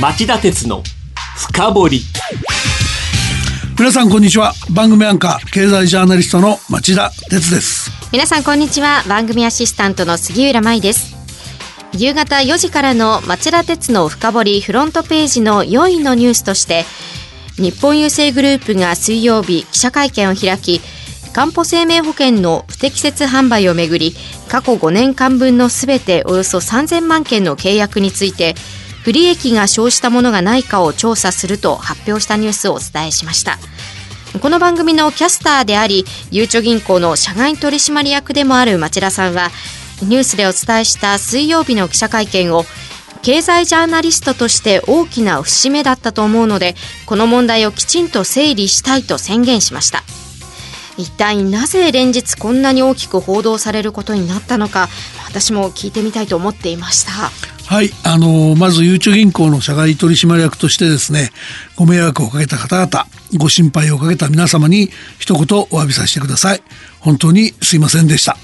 町田鉄の深掘り。皆さんこんにちは。番組アンカー経済ジャーナリストの町田鉄です。皆さんこんにちは。番組アシスタントの杉浦舞です。夕方4時からの町田鉄の深掘りフロントページの4位のニュースとして日本郵政グループが水曜日記者会見を開きかんぽ生命保険の不適切販売をめぐり過去5年間分のすべておよそ3000万件の契約について不利益が生じたものがないかを調査すると発表したニュースをお伝えしました。この番組のキャスターでありゆうちょ銀行の社外取締役でもある町田さんはニュースでお伝えした水曜日の記者会見を経済ジャーナリストとして大きな節目だったと思うのでこの問題をきちんと整理したいと宣言しました。一体なぜ連日こんなに大きく報道されることになったのか私も聞いてみたいと思っていました。はいあのまずゆうちょ銀行の社外取締役としてですねご迷惑をかけた方々ご心配をかけた皆様に一言お詫びさせてください。本当にすいませんでした。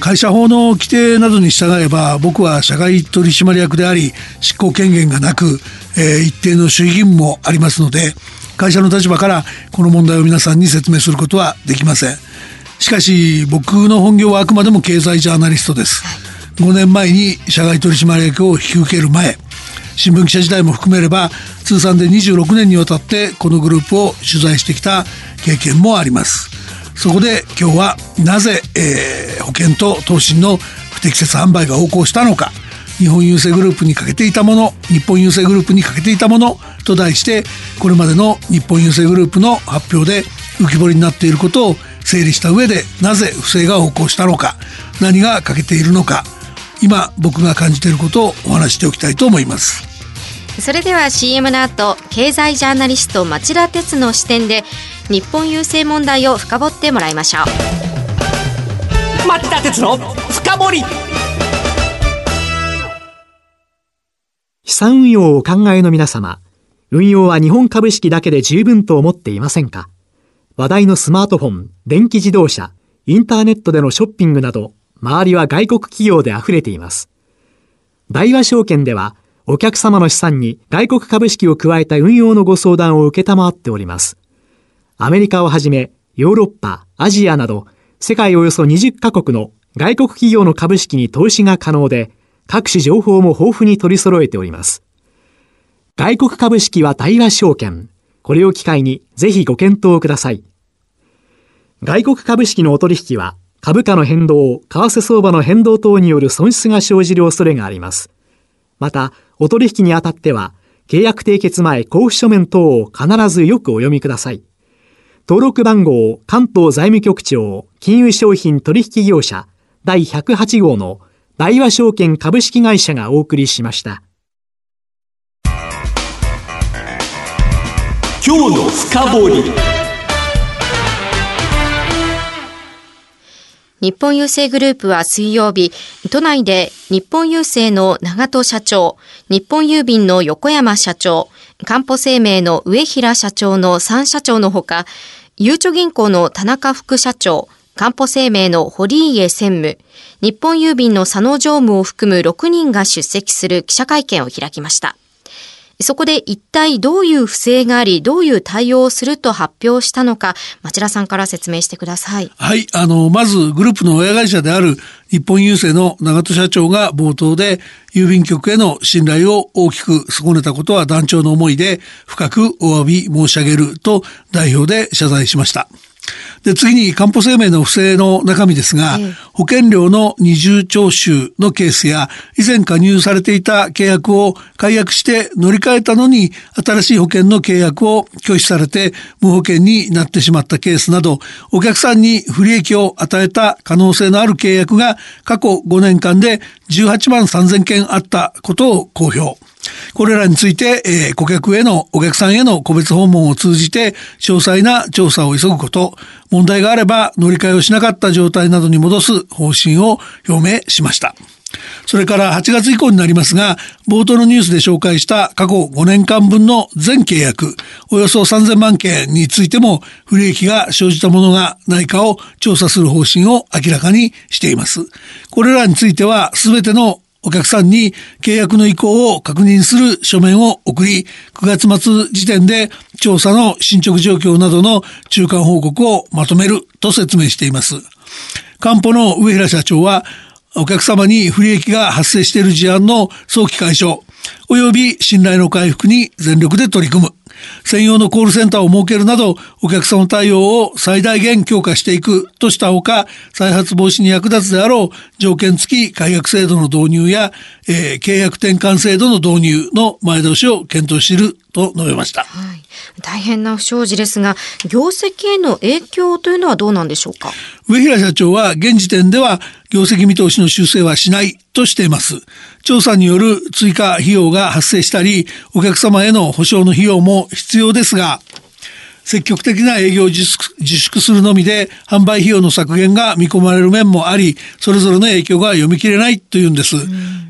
会社法の規定などに従えば僕は社外取締役であり執行権限がなく、えー、一定の守秘義務もありますので会社の立場からこの問題を皆さんに説明することはできません。しかし僕の本業はあくまでも経済ジャーナリストです。5年前に社外取締役を引き受ける前新聞記者時代も含めれば通算で26年にわたってこのグループを取材してきた経験もあります。そこで今日はなぜ、えー、保険と投資の不適切販売が横行したのか日本郵政グループに欠けていたもの日本郵政グループに欠けていたものと題してこれまでの日本郵政グループの発表で浮き彫りになっていることを整理した上でなぜ不正が横行したのか何が欠けているのか今僕が感じていることをお話しておきたいと思います。それでは CM の後経済ジャーナリスト町田鉄の視点で日本郵政問題を深掘ってもらいましょう。町田鉄の深掘り。資産運用をお考えの皆様運用は日本株式だけで十分と思っていませんか？話題のスマートフォン、電気自動車、インターネットでのショッピングなど、周りは外国企業で溢れています。大和証券では、お客様の資産に外国株式を加えた運用のご相談を受けたまわっております。アメリカをはじめ、ヨーロッパ、アジアなど、世界およそ20カ国の外国企業の株式に投資が可能で、各種情報も豊富に取り揃えております。外国株式は大和証券。これを機会にぜひご検討ください。外国株式のお取引は株価の変動、為替相場の変動等による損失が生じる恐れがあります。また、お取引にあたっては、契約締結前交付書面等を必ずよくお読みください。登録番号関東財務局長金融商品取引業者第108号の大和証券株式会社がお送りしました。今日の深掘り日本郵政グループは水曜日、都内で日本郵政の長戸社長、日本郵便の横山社長、かんぽ生命の上平社長の3社長のほか、ゆうちょ銀行の田中副社長、かんぽ生命の堀家専務、日本郵便の佐野常務を含む6人が出席する記者会見を開きました。そこで一体どういう不正があり、どういう対応をすると発表したのか、町田さんから説明してください。はい、あの、まずグループの親会社である日本郵政の長戸社長が冒頭で、郵便局への信頼を大きく損ねたことは団長の思いで深くお詫び申し上げると代表で謝罪しました。で、次に、かんぽ生命の不正の中身ですが、保険料の二重徴収のケースや、以前加入されていた契約を解約して乗り換えたのに、新しい保険の契約を拒否されて無保険になってしまったケースなど、お客さんに不利益を与えた可能性のある契約が過去5年間で18万3000件あったことを公表。これらについて、えー、顧客への、お客さんへの個別訪問を通じて、詳細な調査を急ぐこと、問題があれば乗り換えをしなかった状態などに戻す方針を表明しました。それから8月以降になりますが、冒頭のニュースで紹介した過去5年間分の全契約、およそ3000万件についても不利益が生じたものがないかを調査する方針を明らかにしています。これらについては全てのお客さんに契約の意向を確認する書面を送り、9月末時点で調査の進捗状況などの中間報告をまとめると説明しています。官保の上平社長は、お客様に不利益が発生している事案の早期解消、及び信頼の回復に全力で取り組む。専用のコールセンターを設けるなど、お客様対応を最大限強化していくとしたほか、再発防止に役立つであろう条件付き解約制度の導入や、えー、契約転換制度の導入の前倒しを検討していると述べました。はい大変な不祥事ですが、業績への影響というのはどうなんでしょうか？上平社長は現時点では業績見通しの修正はしないとしています。調査による追加費用が発生したり、お客様への保証の費用も必要ですが、積極的な営業を自粛するのみで販売費用の削減が見込まれる面もあり、それぞれの影響が読み切れないというんです。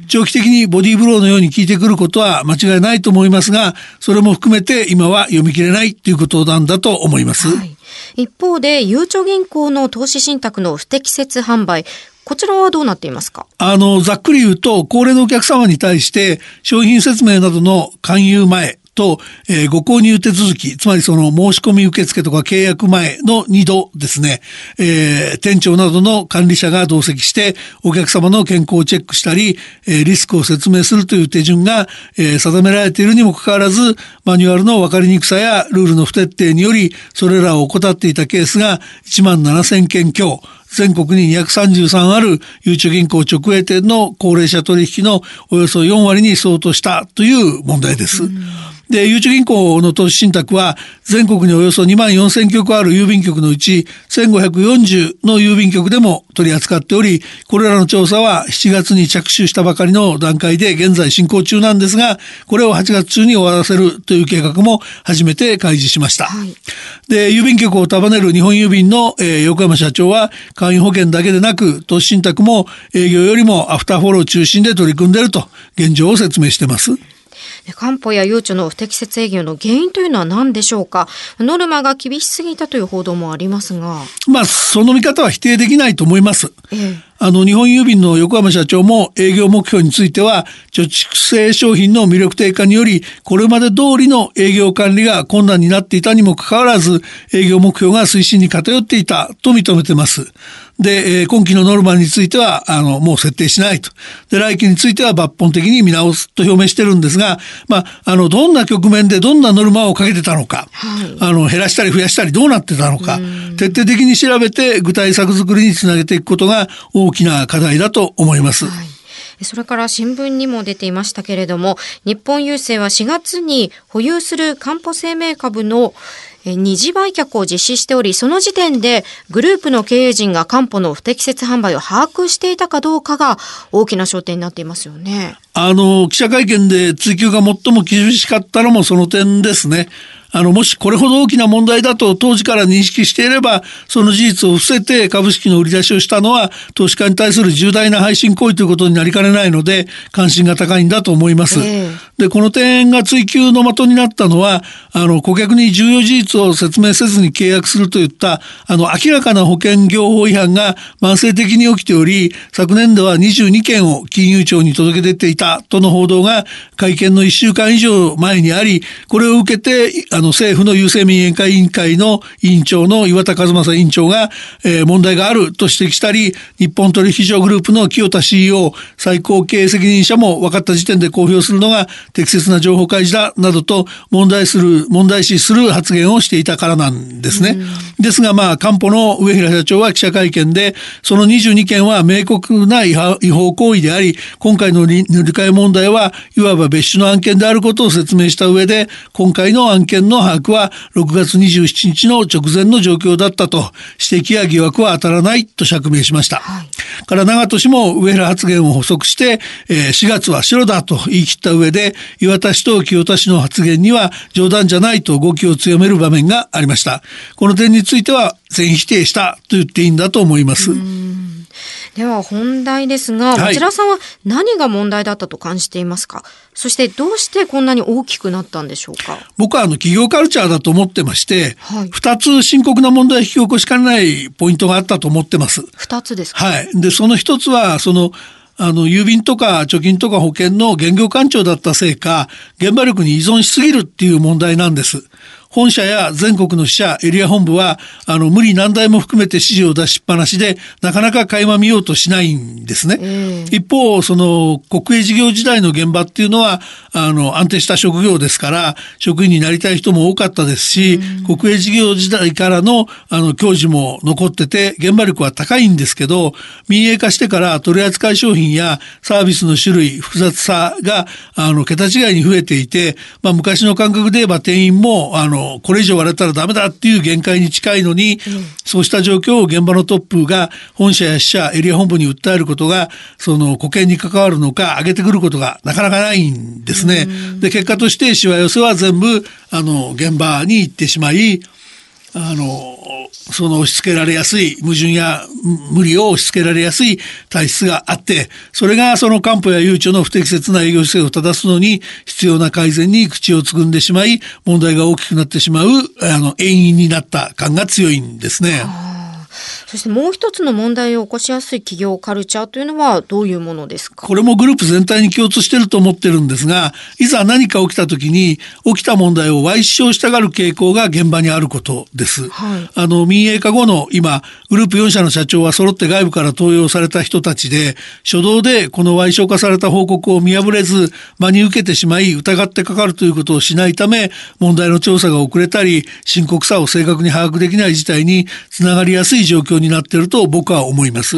長期的にボディーブローのように効いてくることは間違いないと思いますが、それも含めて今は読み切れないということなんだと思います。はい、一方で、ゆうちょ銀行の投資信託の不適切販売、こちらはどうなっていますか？あの、ざっくり言うと、高齢のお客様に対して商品説明などの勧誘前、と、えー、ご購入手続き、つまりその申し込み受付とか契約前の2度ですね、えー、店長などの管理者が同席してお客様の健康をチェックしたり、えー、リスクを説明するという手順が、えー、定められているにもかかわらず、マニュアルの分かりにくさやルールの不徹底により、それらを怠っていたケースが1万7000件強、全国に233あるゆうちょ銀行直営店の高齢者取引のおよそ4割に相当したという問題です。で、ゆうちょ銀行の投資信託は全国におよそ2万4000局ある郵便局のうち1540の郵便局でも取り扱っており、これらの調査は7月に着手したばかりの段階で現在進行中なんですが、これを8月中に終わらせるという計画も初めて開示しました。はい、で、郵便局を束ねる日本郵便の、えー、横山社長は、会員保険だけでなく、投資信託も営業よりもアフターフォロー中心で取り組んでいると現状を説明しています。官報や誘致の不適切営業の原因というのは何でしょうか？ノルマが厳しすぎたという報道もありますが。まあ、その見方は否定できないと思います。ええあの、日本郵便の横浜社長も営業目標については、貯蓄性商品の魅力低下により、これまで通りの営業管理が困難になっていたにもかかわらず、営業目標が推進に偏っていたと認めてます。で、えー、今期のノルマについては、あの、もう設定しないと。で、来期については抜本的に見直すと表明してるんですが、まあ、あの、どんな局面でどんなノルマをかけてたのか、はい、あの、減らしたり増やしたりどうなってたのか、徹底的に調べて具体策作りにつなげていくことが大きな課題だと思います。はいそれから新聞にも出ていましたけれども、日本郵政は4月に保有するかんぽ生命株の二次売却を実施しており、その時点でグループの経営陣が官保の不適切販売を把握していたかどうかが大きな焦点になっていますよね。あの、記者会見で追及が最も厳しかったのもその点ですね。あの、もしこれほど大きな問題だと当時から認識していれば、その事実を伏せて株式の売り出しをしたのは、投資家に対する重大な配信行為ということになりかねないので、関心が高いんだと思います。えー、で、この点が追及の的になったのは、あの、顧客に重要事実を説明せずに契約するといった、あの、明らかな保険業法違反が慢性的に起きており、昨年度は22件を金融庁に届け出ていたとの報道が会見の1週間以上前にあり、これを受けて、あのの政府の郵政民営化委員会の委員長の岩田和正委員長が、えー、問題があると指摘したり、日本取引所グループの清田 CEO、最高経営責任者も分かった時点で公表するのが適切な情報開示だ、などと問題する、問題視する発言をしていたからなんですね。ですが、まあ、官保の上平社長は記者会見で、その22件は明確な違法行為であり、今回の塗り替え問題はいわば別種の案件であることを説明した上で、今回の案件の把握は6月27日の直前の状況だったと指摘や疑惑は当たらないと釈明しました。はい、から長門氏も上原発言を補足して、えー、4月は白だと言い切った上で岩田氏と清田氏の発言には冗談じゃないと語気を強める場面がありました。この点については全否定したと言っていいんだと思います。では本題ですが、町田さんは何が問題だったと感じていますか？そしてどうしてこんなに大きくなったんでしょうか？僕はあの企業カルチャーだと思ってまして、はい、2つ深刻な問題を引き起こしかねないポイントがあったと思ってます。2つですか？はい。で、その1つは、その、あの、郵便とか貯金とか保険の現業官庁だったせいか、現場力に依存しすぎるっていう問題なんです。本社や全国の支社、エリア本部は、あの、無理難題も含めて指示を出しっぱなしで、なかなか垣間見ようとしないんですね。一方、その、国営事業時代の現場っていうのは、あの、安定した職業ですから、職員になりたい人も多かったですし、国営事業時代からの、あの、教授も残ってて、現場力は高いんですけど、民営化してから取扱商品やサービスの種類、複雑さが、あの、桁違いに増えていて、まあ、昔の感覚で言えば店員も、あの、これ以上割れたらダメだっていう限界に近いのに、うん、そうした状況を現場のトップが本社や支社、エリア本部に訴えることが、その保険に関わるのか、上げてくることがなかなかないんですね。で、結果としてしわ寄せは全部、あの、現場に行ってしまい、あの、その押し付けられやすい矛盾や無理を押し付けられやすい体質があって、それがその官報や悠長の不適切な営業姿勢を正すのに必要な改善に口をつぐんでしまい、問題が大きくなってしまう、あの、遠因になった感が強いんですね。そしてもう一つの問題を起こしやすい企業カルチャーというのはどういうものですか？これもグループ全体に共通してると思ってるんですが、いざ何か起きた時に起きた問題を歪小したがる傾向が現場にあることです。はい、あの、民営化後の今、グループ4社の社長は揃って外部から登用された人たちで、初動でこの歪小化された報告を見破れず、真に受けてしまい疑ってかかるということをしないため、問題の調査が遅れたり、深刻さを正確に把握できない事態につながりやすい状況になっていると僕は思います。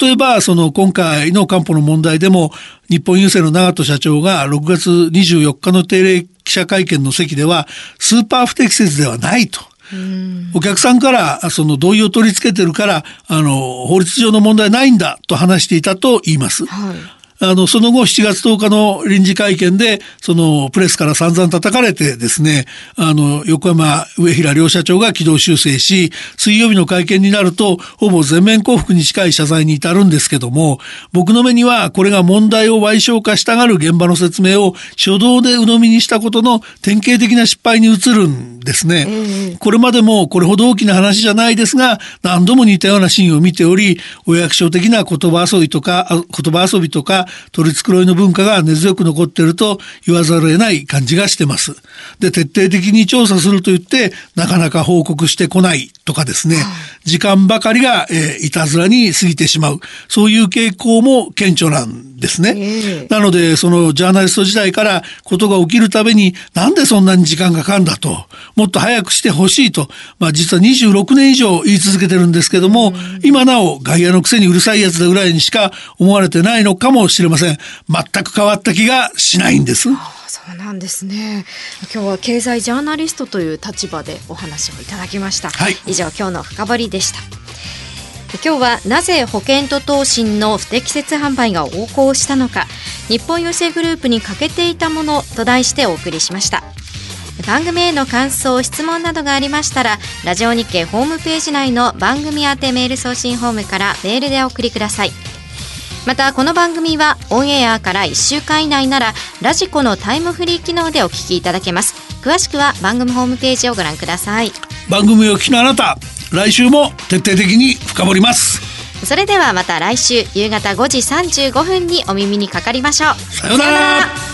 例えば、その今回の官報の問題でも、日本郵政の長門社長が6月24日の定例記者会見の席では、スーパー不適切ではないと。お客さんからその同意を取り付けてるからあの法律上の問題ないんだと話していたと言います。はいあの、その後7月10日の臨時会見で、そのプレスから散々叩かれてですね、あの、横山上平両社長が軌道修正し、水曜日の会見になると、ほぼ全面降伏に近い謝罪に至るんですけども、僕の目にはこれが問題を賠償化したがる現場の説明を初動で鵜呑みにしたことの典型的な失敗に移るんですね。これまでもこれほど大きな話じゃないですが、何度も似たようなシーンを見ており、お役所的な言葉遊びとか、言葉遊びとか、取り繕いの文化が根強く残っていると言わざるを得ない感じがしてます。で、徹底的に調査すると言って、なかなか報告してこないとかですね、時間ばかりが、えー、いたずらに過ぎてしまう。そういう傾向も顕著なんですね。なので、そのジャーナリスト時代からことが起きるたびに、なんでそんなに時間がかかるんだと、もっと早くしてほしいと、まあ実は26年以上言い続けてるんですけども、今なお外野のくせにうるさいやつだぐらいにしか思われてないのかもしれません。全く変わった気がしないんです。そうなんですね。今日は経済ジャーナリストという立場でお話をいただきました。はい、以上今日の深掘りでした。今日はなぜ保険と投信の不適切販売が横行したのか日本郵政グループに欠けていたものと題してお送りしました番組への感想質問などがありましたらラジオ日経ホームページ内の番組宛てメール送信ホームからメールでお送りくださいまたこの番組はオンエアから1週間以内ならラジコのタイムフリー機能でお聞きいただけます。詳しくは番組ホームページをご覧ください。番組を聞きのあなた来週も徹底的に深掘ります。それではまた来週夕方5時35分にお耳にかかりましょう。さようなら